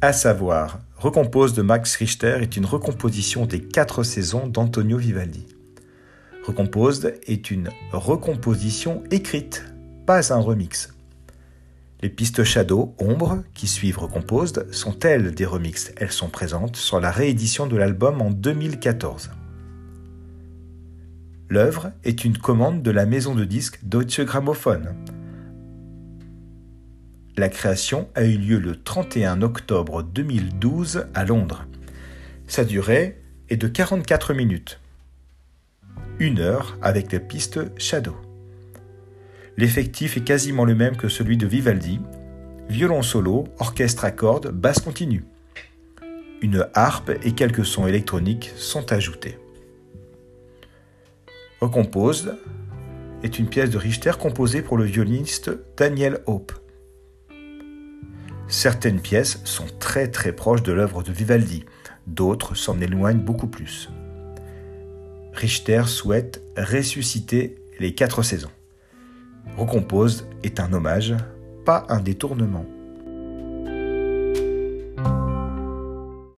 À savoir, Recompose de Max Richter est une recomposition des quatre saisons d'Antonio Vivaldi. Recomposed est une recomposition écrite, pas un remix. Les pistes Shadow, Ombre, qui suivent Recomposed, sont elles des remixes? Elles sont présentes sur la réédition de l'album en 2014. L'œuvre est une commande de la maison de disques Deutsche Grammophon. La création a eu lieu le 31 octobre 2012 à Londres. Sa durée est de 44 minutes. Une heure avec les pistes Shadow. L'effectif est quasiment le même que celui de Vivaldi. Violon solo, orchestre à cordes, basse continue. Une harpe et quelques sons électroniques sont ajoutés. Recompose est une pièce de Richter composée pour le violoniste Daniel Hope. Certaines pièces sont très très proches de l'œuvre de Vivaldi, d'autres s'en éloignent beaucoup plus. Richter souhaite ressusciter les quatre saisons. Recompose est un hommage, pas un détournement.